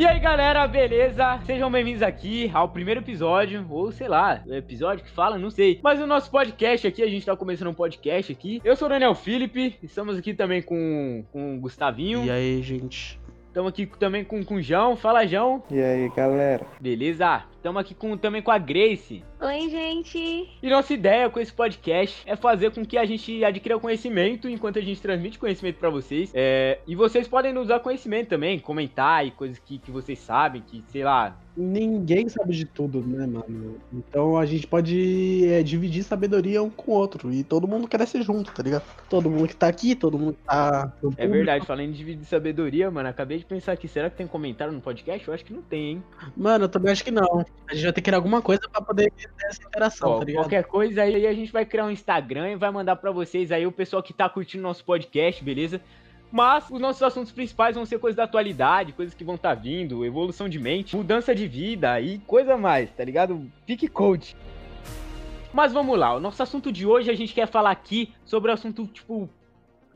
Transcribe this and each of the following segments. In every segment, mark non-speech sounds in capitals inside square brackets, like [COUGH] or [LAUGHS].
E aí galera, beleza? Sejam bem-vindos aqui ao primeiro episódio, ou sei lá, o episódio que fala, não sei. Mas o nosso podcast aqui, a gente tá começando um podcast aqui. Eu sou o Daniel Felipe, estamos aqui também com, com o Gustavinho. E aí, gente? Estamos aqui também com, com o João. Fala, João. E aí, galera? Beleza? Estamos aqui com, também com a Grace. Oi, gente. E nossa ideia com esse podcast é fazer com que a gente adquira conhecimento enquanto a gente transmite conhecimento para vocês. É, e vocês podem nos dar conhecimento também, comentar e coisas que, que vocês sabem, que sei lá. Ninguém sabe de tudo, né, mano? Então a gente pode é, dividir sabedoria um com o outro. E todo mundo cresce junto, tá ligado? Todo mundo que tá aqui, todo mundo que tá. É verdade, falando em dividir sabedoria, mano, acabei de pensar aqui, será que tem comentário no podcast? Eu acho que não tem, hein? Mano, eu também acho que não. A gente vai ter que criar alguma coisa pra poder ter essa interação, Ó, tá ligado? qualquer coisa aí a gente vai criar um Instagram e vai mandar pra vocês aí o pessoal que tá curtindo nosso podcast, beleza? Mas os nossos assuntos principais vão ser coisas da atualidade, coisas que vão estar tá vindo, evolução de mente, mudança de vida e coisa mais, tá ligado? Fique coach. Mas vamos lá, o nosso assunto de hoje a gente quer falar aqui sobre o assunto, tipo,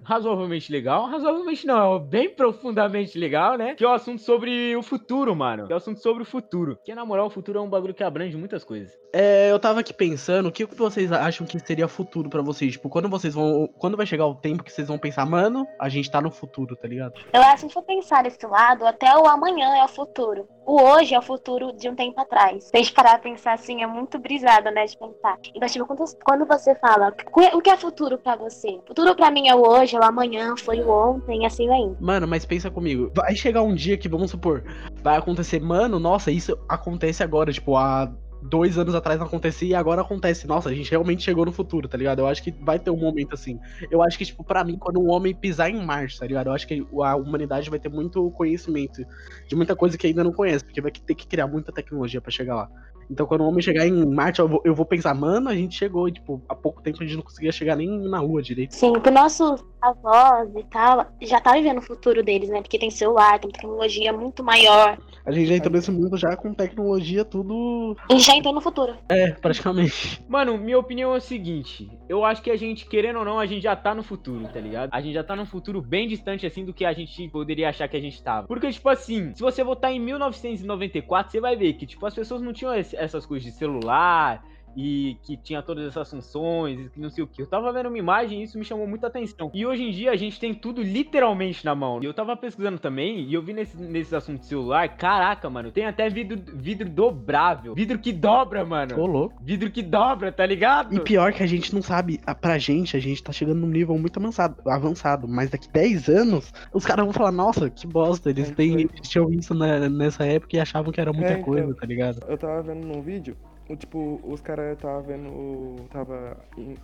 razoavelmente legal. Razoavelmente não, bem profundamente legal, né? Que é o assunto sobre o futuro, mano. Que é o assunto sobre o futuro. Que na moral, o futuro é um bagulho que abrange muitas coisas. É, eu tava aqui pensando, o que vocês acham que seria futuro pra vocês? Tipo, quando vocês vão. Quando vai chegar o tempo que vocês vão pensar, mano, a gente tá no futuro, tá ligado? Eu acho que se for pensar desse lado, até o amanhã é o futuro. O hoje é o futuro de um tempo atrás. Se a gente parar pra pensar assim, é muito brisado, né? De pensar. Então, tipo, quando, quando você fala, o que é futuro pra você? Futuro pra mim é o hoje, o amanhã, foi o ontem, assim vai indo. Mano, mas pensa comigo. Vai chegar um dia que, vamos supor, vai acontecer, mano, nossa, isso acontece agora, tipo, há dois anos atrás não acontecia e agora acontece. Nossa, a gente realmente chegou no futuro, tá ligado? Eu acho que vai ter um momento assim. Eu acho que, tipo, pra mim, quando um homem pisar em Marte, tá ligado? Eu acho que a humanidade vai ter muito conhecimento de muita coisa que ainda não conhece, porque vai ter que criar muita tecnologia para chegar lá. Então, quando o homem chegar em Marte, eu vou, eu vou, pensar, mano, a gente chegou, e, tipo, há pouco tempo a gente não conseguia chegar nem na Lua direito. Sim, pro nossos avós e tal, já tá vivendo o futuro deles, né? Porque tem celular, tem tecnologia muito maior. A gente já entrou nesse mundo já com tecnologia tudo. A gente já entrou no futuro. É, praticamente. Mano, minha opinião é o seguinte: eu acho que a gente, querendo ou não, a gente já tá no futuro, tá ligado? A gente já tá num futuro bem distante, assim, do que a gente poderia achar que a gente tava. Porque, tipo assim, se você voltar em 1994, você vai ver que, tipo, as pessoas não tinham essas coisas de celular e que tinha todas essas funções, e não sei o que. Eu tava vendo uma imagem e isso me chamou muita atenção. E hoje em dia a gente tem tudo literalmente na mão. E eu tava pesquisando também e eu vi nesse, nesse assunto de celular, caraca, mano, tem até vidro, vidro dobrável. Vidro que dobra, mano. Ô, louco. Vidro que dobra, tá ligado? E pior que a gente não sabe, pra gente, a gente tá chegando num nível muito avançado, avançado mas daqui 10 anos, os caras vão falar, nossa, que bosta, eles, É, têm, eles tinham isso na- nessa época e achavam que era muita É, então. coisa, tá ligado? Eu tava vendo num vídeo, tipo, os caras tava vendo, o- tava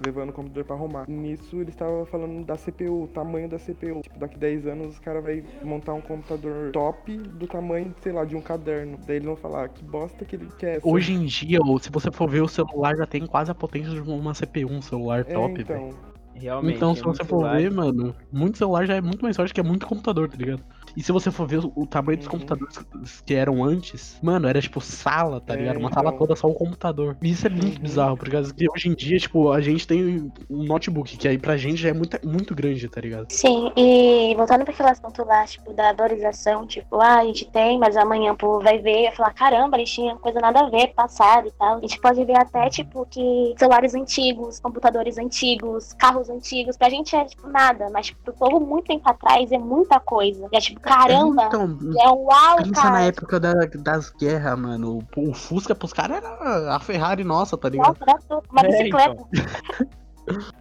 levando o computador pra arrumar. Nisso eles estavam falando da CPU, o tamanho da CPU. Tipo, daqui 10 anos os caras vão montar um computador top do tamanho, sei lá, de um caderno. Daí eles vão falar, "Ah, que bosta que ele quer. Hoje em dia, ou se você for ver, o celular já tem quase a potência de uma CPU, um celular é, top, velho. então. Realmente. Então, é se muito você for celular. ver, mano, muito celular já é muito mais forte que é muito computador, tá ligado? E se você for ver o, tamanho dos Uhum. computadores que eram antes, mano, era tipo sala, tá É, ligado? Uma sala então. toda só o computador. E isso é muito Uhum. bizarro, porque hoje em dia, tipo, a gente tem um notebook, que aí pra gente já é muito, muito grande, tá ligado? Sim, e voltando para aquele assunto lá, tipo, da valorização, tipo, ah, a gente tem, mas amanhã o povo vai ver e vai falar, caramba, eles tinham coisa nada a ver, passado e tal. A gente pode ver até, tipo, que celulares antigos, computadores antigos, carros antigos, pra gente é, tipo, nada, mas, tipo, pro povo muito tempo atrás é muita coisa. E é tipo, caramba, Então, é um uau, pensa cara. na época da- das guerras, mano. O, o Fusca pros caras era a Ferrari nossa, tá ligado? Nossa, era. Uma É, bicicleta.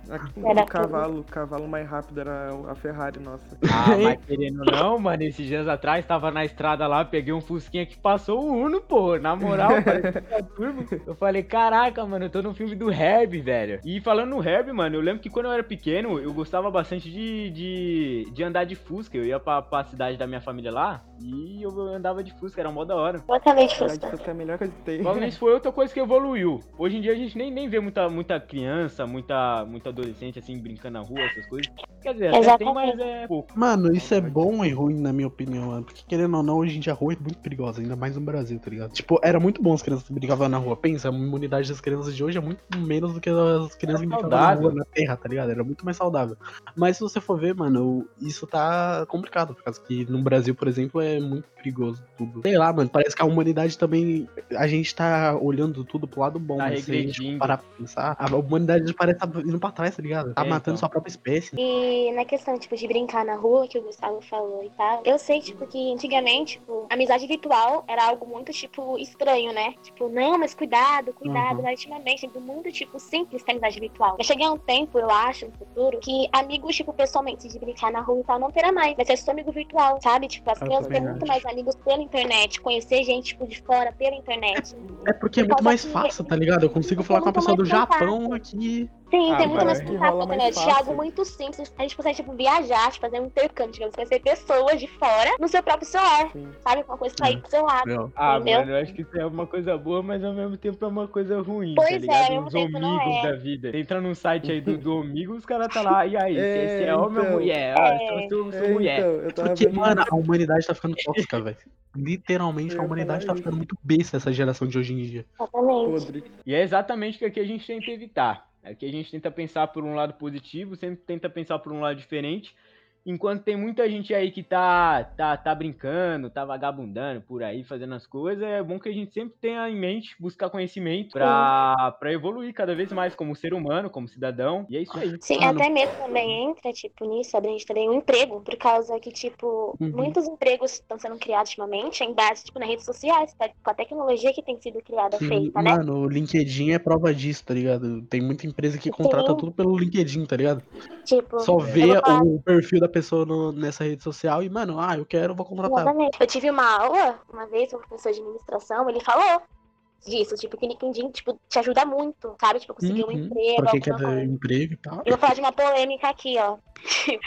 Aqui, Era o cavalo, o cavalo mais rápido era a Ferrari, nossa. Ah, [LAUGHS] mas querendo não, mano, esses dias atrás tava na estrada lá, peguei um Fusquinha que passou o Uno, pô. Na moral, [LAUGHS] turbo. eu falei, caraca, mano, eu tô no filme do Herb, velho. E falando no Herb, mano, eu lembro que quando eu era pequeno, eu gostava bastante de, de, de andar de Fusca. Eu ia pra, pra cidade da minha família lá e eu andava de Fusca, era mó da hora. Outra vez, Verdade, Fusca. Fusca é a melhor coisa que tem. Provavelmente foi outra coisa que evoluiu. Hoje em dia a gente nem, nem vê muita, muita criança, muita, muita adolescente assim brincando na rua, essas coisas. Quer dizer, até tem, mas é pouco. Mano, isso é bom e ruim, na minha opinião, mano. Porque querendo ou não, hoje em dia a rua é muito perigosa, ainda mais no Brasil, tá ligado? Tipo, era muito bom as crianças brincavam na rua. Pensa, a imunidade das crianças de hoje é muito menos do que as crianças que brincavam na rua, na terra, tá ligado? Era muito mais saudável. Mas se você for ver, mano, isso tá complicado, por causa que no Brasil, por exemplo, é muito perigoso tudo. Sei lá, mano, parece que a humanidade também. A gente tá olhando tudo pro lado bom, Tá né? Se a gente parar pra pensar, a humanidade parece estar indo pra trás, tá ligado? Tá É, matando então. sua própria espécie. E na questão, tipo, de brincar na rua, que o Gustavo falou e tal, eu sei, tipo, que antigamente, tipo, a amizade virtual era algo muito, tipo, estranho, né? Tipo, não, mas cuidado, cuidado. Uhum. Mas ultimamente, é muito, tipo, simples a amizade virtual. Vai chegar um tempo, eu acho, no futuro, que amigos, tipo, pessoalmente, de brincar na rua e tal, não terá mais. Vai ser só amigo virtual, sabe? Tipo, as Eu crianças têm muito mais amigos pela internet, conhecer gente, tipo, de fora pela internet. É porque é muito mais que- fácil, tá ligado? Eu consigo falar com uma muito pessoa do Japão aqui. Sim, Ah, tem muito mais que contato com a internet. É algo muito simples. A gente consegue, tipo, viajar, tipo, fazer um intercâmbio, digamos, conhecer pessoas de fora no seu próprio celular. Sim. Sabe? Uma coisa que tá É. pro seu lado. Ah, Entendeu? mano, eu acho que isso é uma coisa boa, mas ao mesmo tempo é uma coisa ruim, Pois tá é, Os amigos é. da vida. Você entra num site aí do, do amigo, os caras tá lá, e aí, [LAUGHS] É, esse é homem ou então. mulher? Ah, É. eu sou, sou É, mulher. então, eu tava Porque, vendo mano, a humanidade tá ficando tóxica, velho. Literalmente, Eu a ia humanidade tá ficando muito besta essa geração de hoje em dia. Exatamente. podre. E é exatamente o que aqui a gente tenta evitar. Aqui a gente tenta pensar por um lado positivo, sempre tenta pensar por um lado diferente. Enquanto tem muita gente aí que tá, tá, tá brincando, tá vagabundando por aí, fazendo as coisas, é bom que a gente sempre tenha em mente buscar conhecimento pra, pra evoluir cada vez mais como ser humano, como cidadão. E é isso aí. Sim, Mano. até mesmo também entra, tipo, nisso, a gente também um emprego, por causa que, tipo, Uhum. muitos empregos estão sendo criados ultimamente em base, tipo, nas redes sociais, tá? com a tecnologia que tem sido criada, Sim, feita, né? mano, o LinkedIn é prova disso, tá ligado? Tem muita empresa que contrata Sim. tudo pelo LinkedIn, tá ligado? Tipo, Só vê falar- o perfil da pessoa no- nessa rede social e, mano, ah, eu quero, vou contratar. Exatamente. Eu tive uma aula, uma vez, com um professor de administração, ele falou disso, tipo, que LinkedIn, tipo, te ajuda muito, sabe? Tipo, conseguir um Uhum, emprego, Pra quem quer coisa. emprego e tal. Eu vou falar de uma polêmica aqui, ó. [LAUGHS]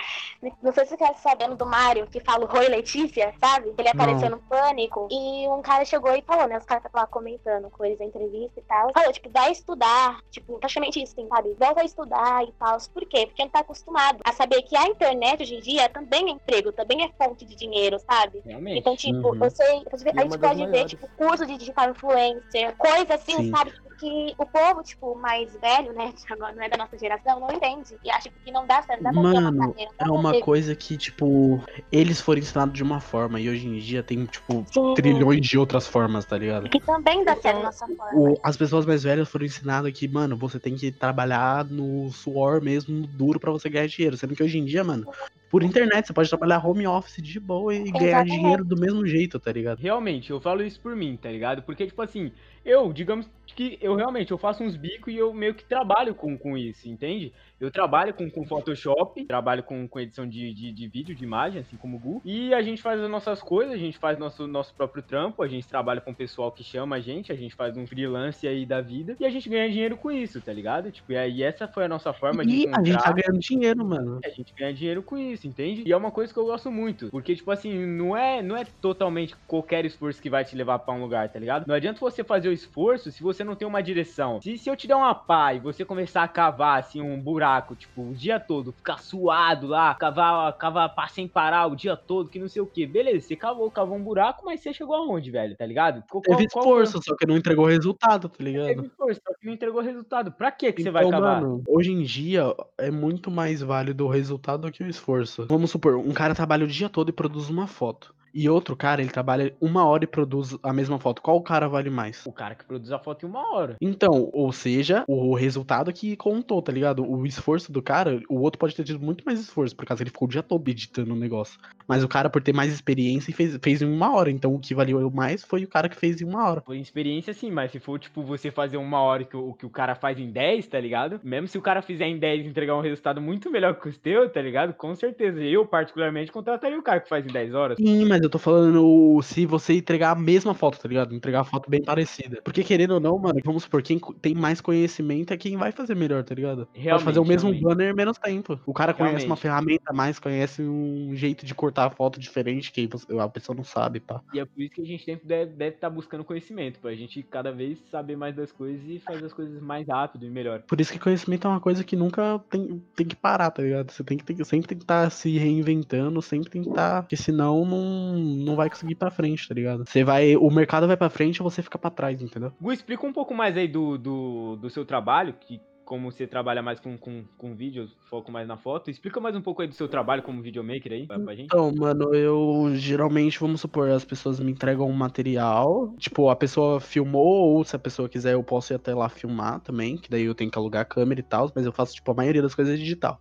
Não sei se você quer sabendo do Mário, que fala o Roi Letícia, sabe? Ele apareceu no Pânico. E um cara chegou e falou, né? Os caras estavam lá comentando com eles a entrevista e tal. Falou, tipo, vai estudar. Tipo, praticamente isso, assim, sabe? Volta a estudar e tal. Por quê? Porque não tá acostumado a saber que a internet hoje em dia também é emprego, também é fonte de dinheiro, sabe? Realmente. Então, tipo, Uhum. eu sei, a é gente uma das pode ver, maiores. tipo, curso de digital influencer, coisa assim, Sim. sabe? Que o povo, tipo, mais velho, né, que agora não é da nossa geração, não entende. E acha que não dá certo, não dá pra Mano, uma carreira. É uma pra ter- coisa que, tipo, eles foram ensinados de uma forma e hoje em dia tem, tipo, Sim, trilhões de outras formas, tá ligado? Que também dá certo da nossa forma. O- as pessoas mais velhas foram ensinadas que, mano, você tem que trabalhar no suor mesmo, duro, pra você ganhar dinheiro. Sendo que hoje em dia, mano, por internet você pode trabalhar home office de boa e ganhar Exatamente. dinheiro do mesmo jeito, tá ligado? Realmente, eu falo isso por mim, tá ligado? Porque, tipo assim, eu, digamos que eu realmente, eu faço uns bicos e eu meio que trabalho com, com isso, entende? Eu trabalho com, com Photoshop, trabalho com, com edição de, de, de vídeo, de imagem, assim como o Gu. E a gente faz as nossas coisas, a gente faz nosso, nosso próprio trampo, a gente trabalha com o pessoal que chama a gente, a gente faz um freelance aí da vida e a gente ganha dinheiro com isso, tá ligado? Tipo, e aí essa foi a nossa forma de E a gente tá encontrar- ganhando dinheiro, mano. a gente ganha dinheiro com isso, entende? E é uma coisa que eu gosto muito. Porque, tipo assim, não é, não é totalmente qualquer esforço que vai te levar pra um lugar, tá ligado? Não adianta você fazer o esforço se você não tem uma direção. Se, se eu te der uma pá e você começar a cavar, assim, um buraco, tipo, o dia todo, ficar suado lá, cavar, cavar sem parar o dia todo, que não sei o que. Beleza, você cavou, cavou um buraco, mas você chegou aonde, velho, tá ligado? Qual- Teve qual- qual- esforço, só que não entregou resultado, tá ligado? Teve esforço, só que não entregou resultado. Pra que que você vai Então, cavar? mano, hoje em dia é muito mais válido o resultado do que o esforço. Vamos supor, um cara trabalha o dia todo e produz uma foto. E outro cara, ele trabalha uma hora e produz a mesma foto. Qual cara vale mais? O cara que produz a foto em uma hora. Então, ou seja, o resultado que contou, tá ligado? O esforço do cara, o outro pode ter tido muito mais esforço, por causa ele ficou o dia todo editando o negócio. Mas o cara, por ter mais experiência, fez, fez em uma hora. Então, o que valeu mais foi o cara que fez em uma hora. Por experiência, sim, mas se for, tipo, você fazer uma hora que o que o cara faz em 10, tá ligado? Mesmo se o cara fizer em 10 e entregar um resultado muito melhor que o teu, tá ligado? Com certeza. Eu, particularmente, contrataria o cara que faz em 10 horas. Sim, mas eu tô falando se você entregar a mesma foto, tá ligado? Entregar a foto bem parecida. Porque querendo ou não, mano, vamos supor, quem tem mais conhecimento é quem vai fazer melhor, tá ligado? Pode fazer o Realmente, mesmo realmente. banner em menos tempo. O cara conhece uma Realmente. ferramenta a mais, conhece um jeito de cortar a foto diferente que a pessoa não sabe, pá. E é por isso que a gente sempre deve estar tá buscando conhecimento, pra gente cada vez saber mais das coisas e fazer as coisas mais rápido e melhor. Por isso que conhecimento é uma coisa que nunca tem, tem que parar, tá ligado? Você tem que, tem sempre tem que estar se reinventando, sempre tem que estar. porque senão não, não vai conseguir ir pra frente, tá ligado? Você vai. O mercado vai pra frente e você fica pra trás, entendeu? Gu, explica um pouco mais aí do, do, do seu trabalho, que como você trabalha mais com, com, com vídeo, foco mais na foto. Explica mais um pouco aí do seu trabalho como videomaker aí, pra, pra gente. Então, mano, eu geralmente, vamos supor, as pessoas me entregam um material. Tipo, a pessoa filmou, ou se a pessoa quiser, eu posso ir até lá filmar também, que daí eu tenho que alugar a câmera e tal, mas eu faço, tipo, a maioria das coisas digital.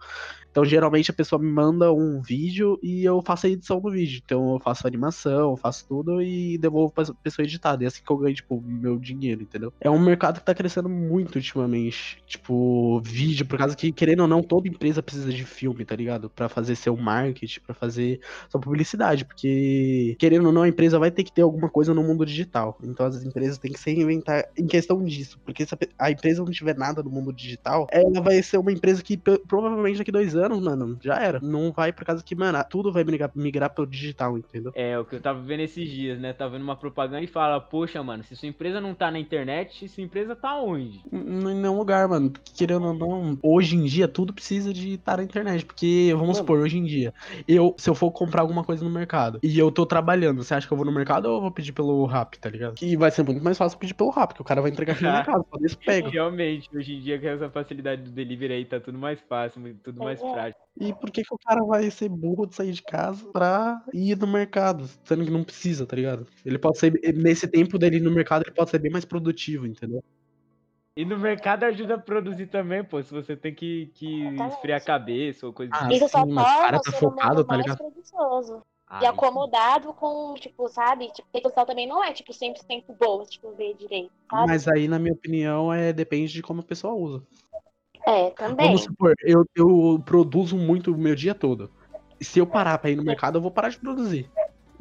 Então, geralmente, a pessoa me manda um vídeo e eu faço a edição do vídeo. Então, eu faço animação, eu faço tudo e devolvo pra pessoa editada. É assim que eu ganho, tipo, meu dinheiro, entendeu? É um mercado que tá crescendo muito ultimamente. Tipo, vídeo, por causa que, querendo ou não, toda empresa precisa de filme, tá ligado? Pra fazer seu marketing, pra fazer sua publicidade. Porque, querendo ou não, a empresa vai ter que ter alguma coisa no mundo digital. Então, as empresas têm que se reinventar em questão disso. Porque se a empresa não tiver nada no mundo digital, ela vai ser uma empresa que pro- provavelmente daqui dois anos, mano, já era. Não vai por causa que, mano, tudo vai migrar, migrar pro digital, entendeu? É, o que eu tava vendo esses dias, né? Tava vendo uma propaganda e fala, poxa, mano, se sua empresa não tá na internet, sua empresa tá onde? Em nenhum lugar, mano. Porque, Querendo ou não, hoje em dia tudo precisa de estar na internet. Porque, vamos Mano. supor, hoje em dia, eu, se eu for comprar alguma coisa no mercado e eu tô trabalhando, você acha que eu vou no mercado ou eu vou pedir pelo Rap, tá ligado? Que vai ser muito mais fácil pedir pelo Rap, que o cara vai entregar aqui no mercado, só desse pega. Realmente, hoje em dia com essa facilidade do delivery aí tá tudo mais fácil, tudo mais Pois é. prático. E por que, que o cara vai ser burro de sair de casa pra ir no mercado, sendo que não precisa, tá ligado? Ele pode ser, nesse tempo dele ir no mercado, ele pode ser bem mais produtivo, entendeu? E no mercado ajuda a produzir também, pô, se você tem que, que esfriar a cabeça ou coisa Ah, assim. Isso só mas o cara torna o tá ser focado, tá mais ligado? preguiçoso. Ah, E acomodado com, tipo, sabe? Tipo, rede social também não é, tipo, 100% boa, tipo, ver direito, sabe? Mas aí, na minha opinião, é depende de como a pessoa usa. É, também. Vamos supor, eu, eu produzo muito o meu dia todo. E se eu parar pra ir no mercado, eu vou parar de produzir.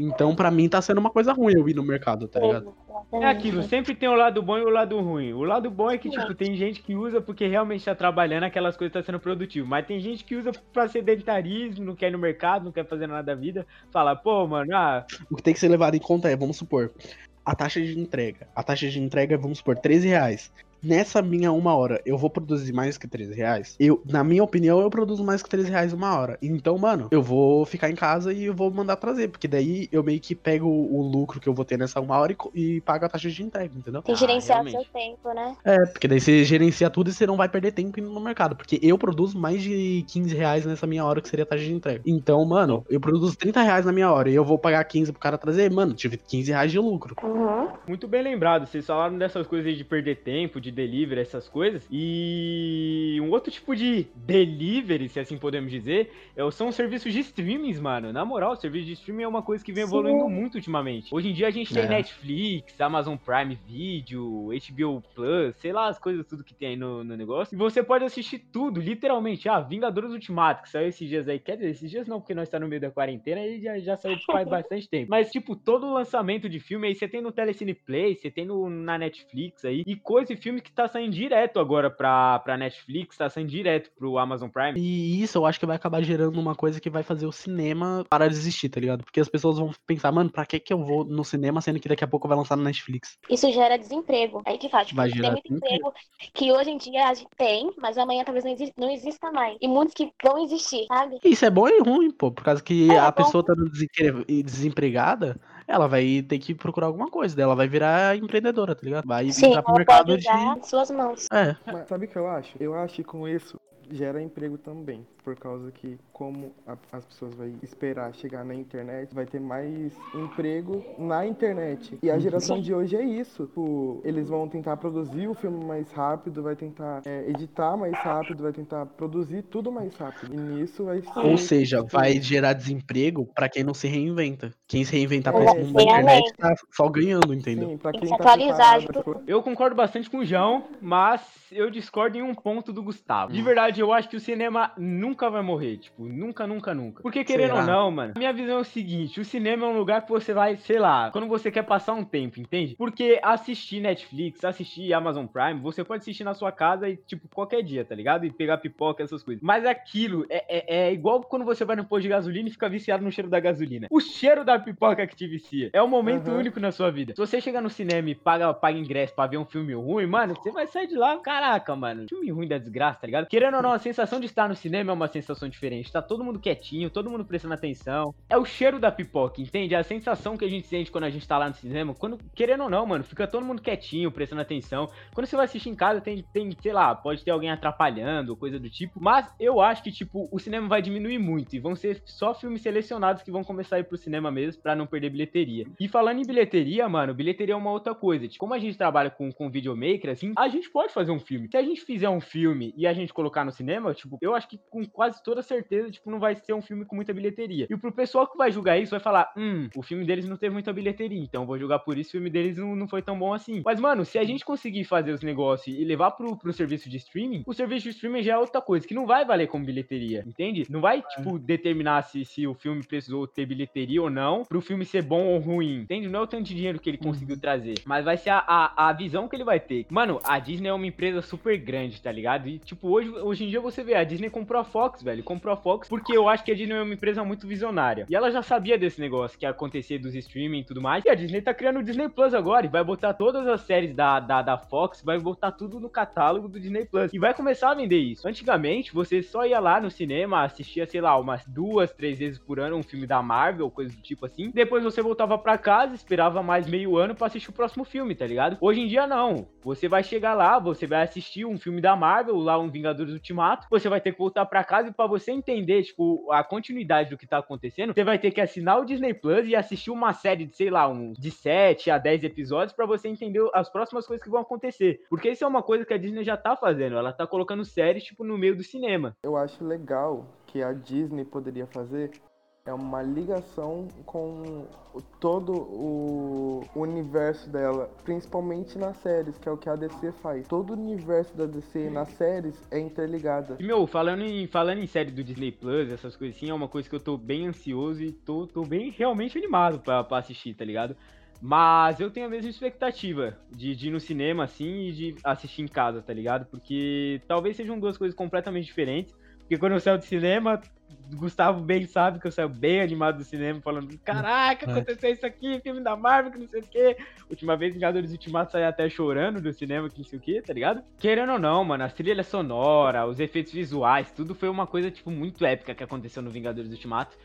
Então, pra mim, tá sendo uma coisa ruim eu ir no mercado, tá ligado? É aquilo, sempre tem o lado bom e o lado ruim. O lado bom é que, tipo, tem gente que usa porque realmente tá trabalhando, aquelas coisas tá sendo produtivo. Mas tem gente que usa pra sedentarismo, não quer ir no mercado, não quer fazer nada da vida. Fala, pô, mano, ah, O que tem que ser levado em conta é, vamos supor, a taxa de entrega. A taxa de entrega é, vamos supor, 13 reais. Nessa minha uma hora, eu vou produzir mais que 13 reais? Eu, na minha opinião, eu produzo mais que 13 reais uma hora. Então, mano, eu vou ficar em casa e eu vou mandar trazer. Porque daí eu meio que pego o, lucro que eu vou ter nessa uma hora e, e pago a taxa de entrega, entendeu? Tem que Ah, gerenciar realmente. seu tempo, né? É, porque daí você gerencia tudo e você não vai perder tempo indo no mercado. Porque eu produzo mais de 15 reais nessa minha hora, que seria a taxa de entrega. Então, mano, eu produzo 30 reais na minha hora e eu vou pagar 15 pro cara trazer. Mano, tive 15 reais de lucro. Uhum. Muito bem lembrado, vocês falaram dessas coisas aí de perder tempo, de delivery, essas coisas. E um outro tipo de delivery, se assim podemos dizer, é- são os serviços de streamings, mano. Na moral, o serviço de streaming é uma coisa que vem Sim. evoluindo muito ultimamente. Hoje em dia a gente tem É. Netflix, Amazon Prime Video, HBO Plus, sei lá as coisas tudo que tem aí no, no negócio. E você pode assistir tudo, literalmente. Ah, Vingadores Ultimato, que saiu esses dias aí. Quer dizer, esses dias não, porque nós tá no meio da quarentena e já, já saiu faz [LAUGHS] bastante tempo. Mas, tipo, todo o lançamento de filme aí, você tem no Telecine Play, você tem no, na Netflix aí. E coisa e filme que tá saindo direto agora pra, pra Netflix, tá saindo direto pro Amazon Prime. E isso eu acho que vai acabar gerando uma coisa que vai fazer o cinema parar de existir, tá ligado? Porque as pessoas vão pensar, mano, pra que que eu vou no cinema sendo que daqui a pouco vai lançar na Netflix? Isso gera desemprego. Aí que faz. Tipo, Vai tem gerar muito desemprego. emprego que hoje em dia a gente tem, mas amanhã talvez não, exi- não exista mais. E muitos que vão existir, sabe? Isso é bom e ruim, pô, por causa que É, a é pessoa tá desempregada, ela vai ter que procurar alguma coisa, dela vai virar empreendedora, tá ligado? Vai Sim, entrar pro ela mercado de. suas mãos. É, Mas sabe o que eu acho? Eu acho que com isso gera emprego também. Por causa que, como a- as pessoas vão esperar chegar na internet, vai ter mais emprego na internet. E a geração de hoje é isso. Tipo, eles vão tentar produzir o filme mais rápido, vai tentar é, editar mais rápido, vai tentar produzir tudo mais rápido. E nisso vai ser. ou seja, vai gerar desemprego pra quem não se reinventa. Quem se reinventar pra É, esse mundo da internet tá só ganhando, entendeu? Sim, pra Tem quem que tá atualizar, Eu concordo bastante com o João, mas eu discordo em um ponto do Gustavo. De verdade, verdade, eu acho que o cinema nunca vai morrer. Tipo, nunca, nunca, nunca. Porque querendo ou não, mano, minha visão é o seguinte: o cinema é um lugar que você vai, sei lá, quando você quer passar um tempo, entende? Porque assistir Netflix, assistir Amazon Prime, você pode assistir na sua casa e, tipo, qualquer dia, tá ligado? E pegar pipoca, essas coisas. Mas aquilo é, é, é igual quando você vai no posto de gasolina e fica viciado no cheiro da gasolina. O cheiro da pipoca que te vicia. É um momento Aham. único na sua vida. Se você chegar no cinema e paga, paga ingresso pra ver um filme ruim, mano, você vai sair de lá, caraca, mano. Filme ruim da desgraça, tá ligado? Querendo ou não, a sensação de estar no cinema é uma sensação diferente. Tá todo mundo quietinho, todo mundo prestando atenção. É o cheiro da pipoca, entende? É a sensação que a gente sente quando a gente tá lá no cinema. Quando, querendo ou não, mano, fica todo mundo quietinho, prestando atenção. Quando você vai assistir em casa, tem, tem, sei lá, pode ter alguém atrapalhando, coisa do tipo. Mas eu acho que, tipo, o cinema vai diminuir muito. E vão ser só filmes selecionados que vão começar a ir pro cinema mesmo, pra não perder bilheteria. E falando em bilheteria, mano, bilheteria é uma outra coisa. Tipo, como a gente trabalha com, com videomaker, assim, a gente pode fazer um filme. Se a gente fizer um filme e a gente colocar no cinema, tipo, eu acho que com quase toda certeza, tipo, não vai ser um filme com muita bilheteria. E pro pessoal que vai julgar isso, vai falar, hum, o filme deles não teve muita bilheteria, então vou julgar por isso, o filme deles não, não foi tão bom assim. Mas, mano, se a gente conseguir fazer os negócios e levar pro, pro serviço de streaming, o serviço de streaming já é outra coisa, que não vai valer como bilheteria, entende? Não vai, tipo, determinar se, se o filme precisou ter bilheteria ou não, pro filme ser bom ou ruim, entende? Não é o tanto de dinheiro que ele conseguiu trazer, mas vai ser a, a, a visão que ele vai ter. Mano, a Disney é uma empresa super grande, tá ligado? E, tipo, hoje, hoje em dia você vê, a Disney comprou a Fox, velho, comprou a Fox porque eu acho que a Disney é uma empresa muito visionária. E ela já sabia desse negócio que ia acontecer dos streaming e tudo mais, e a Disney tá criando o Disney Plus agora, e vai botar todas as séries da, da, da Fox, vai botar tudo no catálogo do Disney Plus, e vai começar a vender isso. Antigamente, você só ia lá no cinema, assistia, sei lá, umas duas, três vezes por ano um filme da Marvel, coisa do tipo assim. Depois você voltava pra casa, esperava mais meio ano pra assistir o próximo filme, tá ligado? Hoje em dia não. Você vai chegar lá, você vai assistir um filme da Marvel, lá um Vingadores Ultimato, você vai ter que voltar pra casa e pra você entender, tipo, a continuidade do que tá acontecendo, você vai ter que assinar o Disney Plus e assistir uma série de, sei lá, um de 7 a 10 episódios pra você entender as próximas coisas que vão acontecer. Porque isso é uma coisa que a Disney já tá fazendo, ela tá colocando séries, tipo, no meio do cinema. Eu acho legal que a Disney poderia fazer é uma ligação com todo o universo dela, principalmente nas séries, que é o que a DC faz. Todo o universo da DC nas séries é interligado. E, meu, falando em, falando em série do Disney Plus, essas coisas assim, é uma coisa que eu tô bem ansioso e tô, tô bem realmente animado pra, pra assistir, tá ligado? Mas eu tenho a mesma expectativa de, de ir no cinema, assim, e de assistir em casa, tá ligado? Porque talvez sejam duas coisas completamente diferentes. Porque quando eu saio do cinema, Gustavo bem sabe que eu saio bem animado do cinema, falando: Caraca, É. aconteceu isso aqui, filme da Marvel, que não sei o quê. Última vez, Vingadores Ultimato saí até chorando do cinema, que não sei o quê, tá ligado? Querendo ou não, mano, as trilhas sonoras, os efeitos visuais, tudo foi uma coisa, tipo, muito épica que aconteceu no Vingadores Ultimato.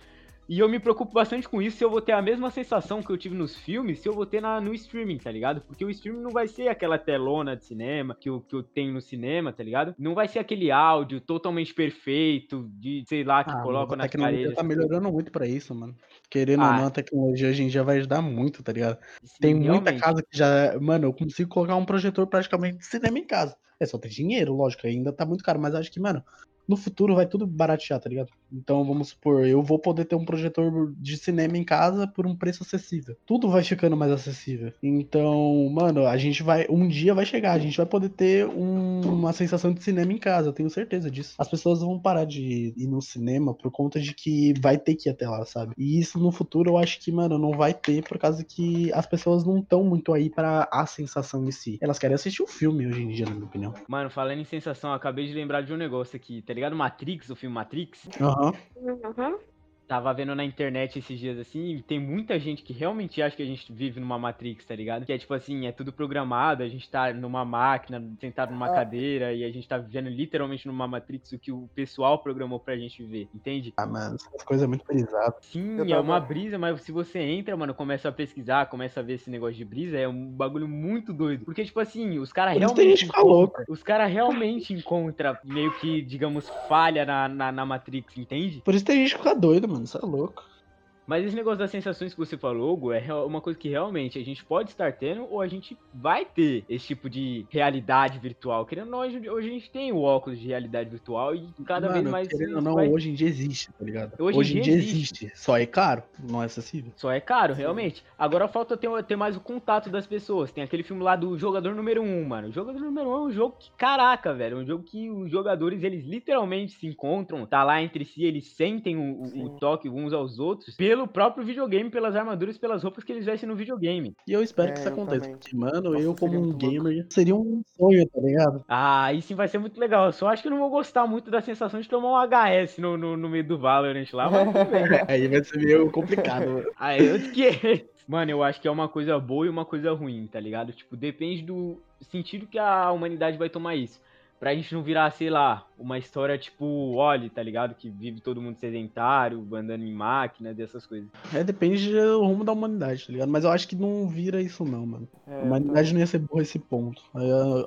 E eu me preocupo bastante com isso se eu vou ter a mesma sensação que eu tive nos filmes, se eu vou ter na, no streaming, tá ligado? Porque o streaming não vai ser aquela telona de cinema que eu, que eu tenho no cinema, tá ligado? Não vai ser aquele áudio totalmente perfeito, de, sei lá, que Ah, colocam a nas tecnologia tá melhorando muito pra isso, mano. Querendo ou Ah. não, a tecnologia hoje em dia vai ajudar muito, tá ligado? Sim, Tem muita realmente. casa que já. Mano, eu consigo colocar um projetor praticamente de cinema em casa. É só ter dinheiro, lógico, ainda tá muito caro, mas acho que, mano, no futuro vai tudo baratear, tá ligado? Então vamos supor, eu vou poder ter um projetor de cinema em casa por um preço acessível. Tudo vai ficando mais acessível. Então, mano, a gente vai. Um dia vai chegar, a gente vai poder ter um- uma sensação de cinema em casa, eu tenho certeza disso. As pessoas vão parar de ir no cinema por conta de que vai ter que ir até lá, sabe? E isso no futuro eu acho que, mano, não vai ter por causa que as pessoas não estão muito aí pra a sensação em si. Elas querem assistir o filme hoje em dia, na minha opinião. Mano, falando em sensação, acabei de lembrar de um negócio aqui, tá ligado? Matrix, o filme Matrix. Aham. Uhum. Tava vendo na internet esses dias assim, e tem muita gente que realmente acha que a gente vive numa Matrix, tá ligado? Que é tipo assim, é tudo programado, a gente tá numa máquina, sentado numa Ah. cadeira, e a gente tá vivendo literalmente numa Matrix o que o pessoal programou pra gente viver, entende? Ah, mano, essas coisas é muito brisado. Sim, é tava- uma brisa, mas se você entra, mano, começa a pesquisar, começa a ver esse negócio de brisa, é um bagulho muito doido. Porque, tipo assim, os caras isso tem realmente. gente louca. encontra- Os caras realmente encontram meio que, digamos, falha na, na, na Matrix, entende? Por isso tem gente que fica doida, mano. Isso é louco. Mas esse negócio das sensações que você falou, Hugo, é uma coisa que realmente a gente pode estar tendo ou a gente vai ter esse tipo de realidade virtual. Querendo ou não, hoje, hoje a gente tem o óculos de realidade virtual e cada vez Mano, mais. querendo ou não, vai- hoje em dia existe, tá ligado? Hoje Hoje, em dia existe. existe. Só é caro, não é acessível. Só é caro, realmente. Agora falta ter, ter mais o contato das pessoas. Tem aquele filme lá do jogador número 1, um, mano. O jogador número 1 um é um jogo que, caraca, velho. É um jogo que os jogadores, eles literalmente se encontram, tá lá entre si, eles sentem o, o- o Sim. toque uns aos outros pelo próprio videogame, pelas armaduras, pelas roupas que eles vestem no videogame. E eu espero É, que isso aconteça. também. Porque, mano, Nossa, eu como um muito louco. gamer, seria um sonho, tá ligado? Ah, aí sim vai ser muito legal. Eu só acho que eu não vou gostar muito da sensação de tomar um HS no, no, no meio do Valorant lá, mas tudo bem. [LAUGHS] Aí vai ser meio complicado, mano. [LAUGHS] Aí eu que. [LAUGHS] Mano, eu acho que é uma coisa boa e uma coisa ruim, tá ligado? Tipo, depende do sentido que a humanidade vai tomar isso. Pra gente não virar, sei lá, uma história tipo Oli, tá ligado? Que vive todo mundo sedentário, andando em máquinas, dessas coisas. É, depende do rumo da humanidade, tá ligado? Mas eu acho que não vira isso não, mano. É, A humanidade não ia ser burra esse ponto.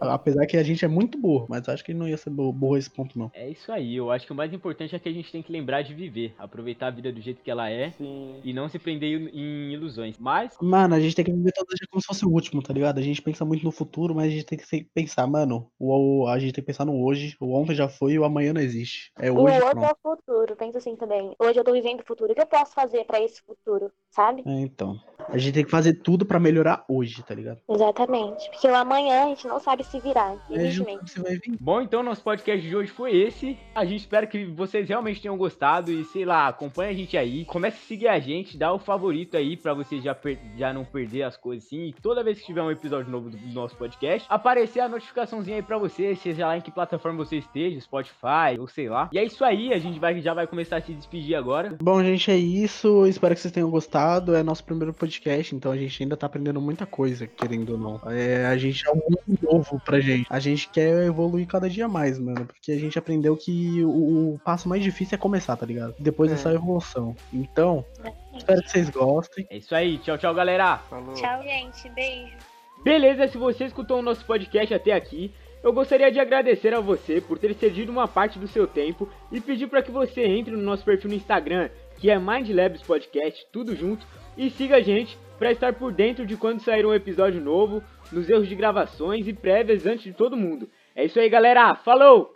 Apesar que a gente é muito burro, mas eu acho que não ia ser burro esse ponto, não. É isso aí, eu acho que o mais importante é que a gente tem que lembrar de viver, aproveitar a vida do jeito que ela é Sim. e não se prender em ilusões. Mas Mano, a gente tem que viver todo dia como se fosse o último, tá ligado? A gente pensa muito no futuro, mas a gente tem que pensar, mano, o, o- a gente tem que pensar no hoje. O ontem já foi e o amanhã não existe. É O hoje, outro pronto. é o futuro, pensa assim também. Hoje eu tô vivendo o futuro. O que eu posso fazer pra esse futuro, sabe? É, então. A gente tem que fazer tudo pra melhorar hoje, tá ligado? Exatamente. Porque o amanhã a gente não sabe se virar, É infelizmente. que você vai vir. Bom, então nosso podcast de hoje foi esse. A gente espera que vocês realmente tenham gostado e sei lá, acompanha a gente aí, comece a seguir a gente, dá o favorito aí pra você já, per- já não perder as coisas assim. E toda vez que tiver um episódio novo do nosso podcast, aparecer a notificaçãozinha aí pra você, seja lá em que plataforma você esteja, Spotify ou sei lá. E é isso aí, a gente vai, já vai começar a se despedir agora. Bom, gente, é isso. Espero que vocês tenham gostado. É nosso primeiro podcast, então a gente ainda tá aprendendo muita coisa, querendo ou não. É, a gente é um mundo novo pra gente. A gente quer evoluir cada dia mais, mano. Porque a gente aprendeu que o, o passo mais difícil é começar, tá ligado? Depois é, É. só evolução. Então, espero que vocês gostem. É isso aí, tchau, tchau, galera. Falou. Tchau, gente. Beijo. Beleza, se você escutou o nosso podcast até aqui, eu gostaria de agradecer a você por ter cedido uma parte do seu tempo e pedir para que você entre no nosso perfil no Instagram, que é Mind Labs Podcast, tudo junto, e siga a gente para estar por dentro de quando sair um episódio novo, nos erros de gravações e prévias antes de todo mundo. É isso aí, galera. Falou!